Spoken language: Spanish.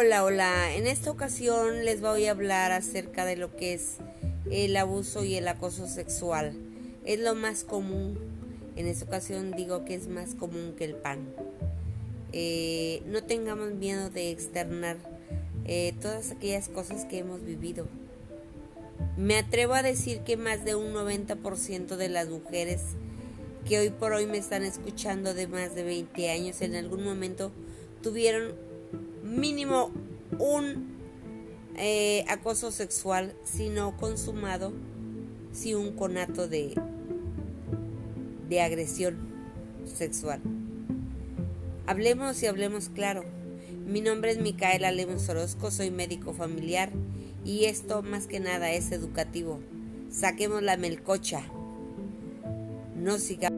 Hola, hola. En esta ocasión les voy a hablar acerca de lo que es el abuso y el acoso sexual. Es lo más común. En esta ocasión digo que es más común que el pan. Eh, no tengamos miedo de externar eh, todas aquellas cosas que hemos vivido. Me atrevo a decir que más de un 90% de las mujeres que hoy por hoy me están escuchando de más de 20 años en algún momento tuvieron mínimo un eh, acoso sexual, si no consumado, si un conato de, de agresión sexual. Hablemos y hablemos claro. Mi nombre es Micaela Lemos Orozco, soy médico familiar y esto más que nada es educativo. Saquemos la melcocha. No sigamos.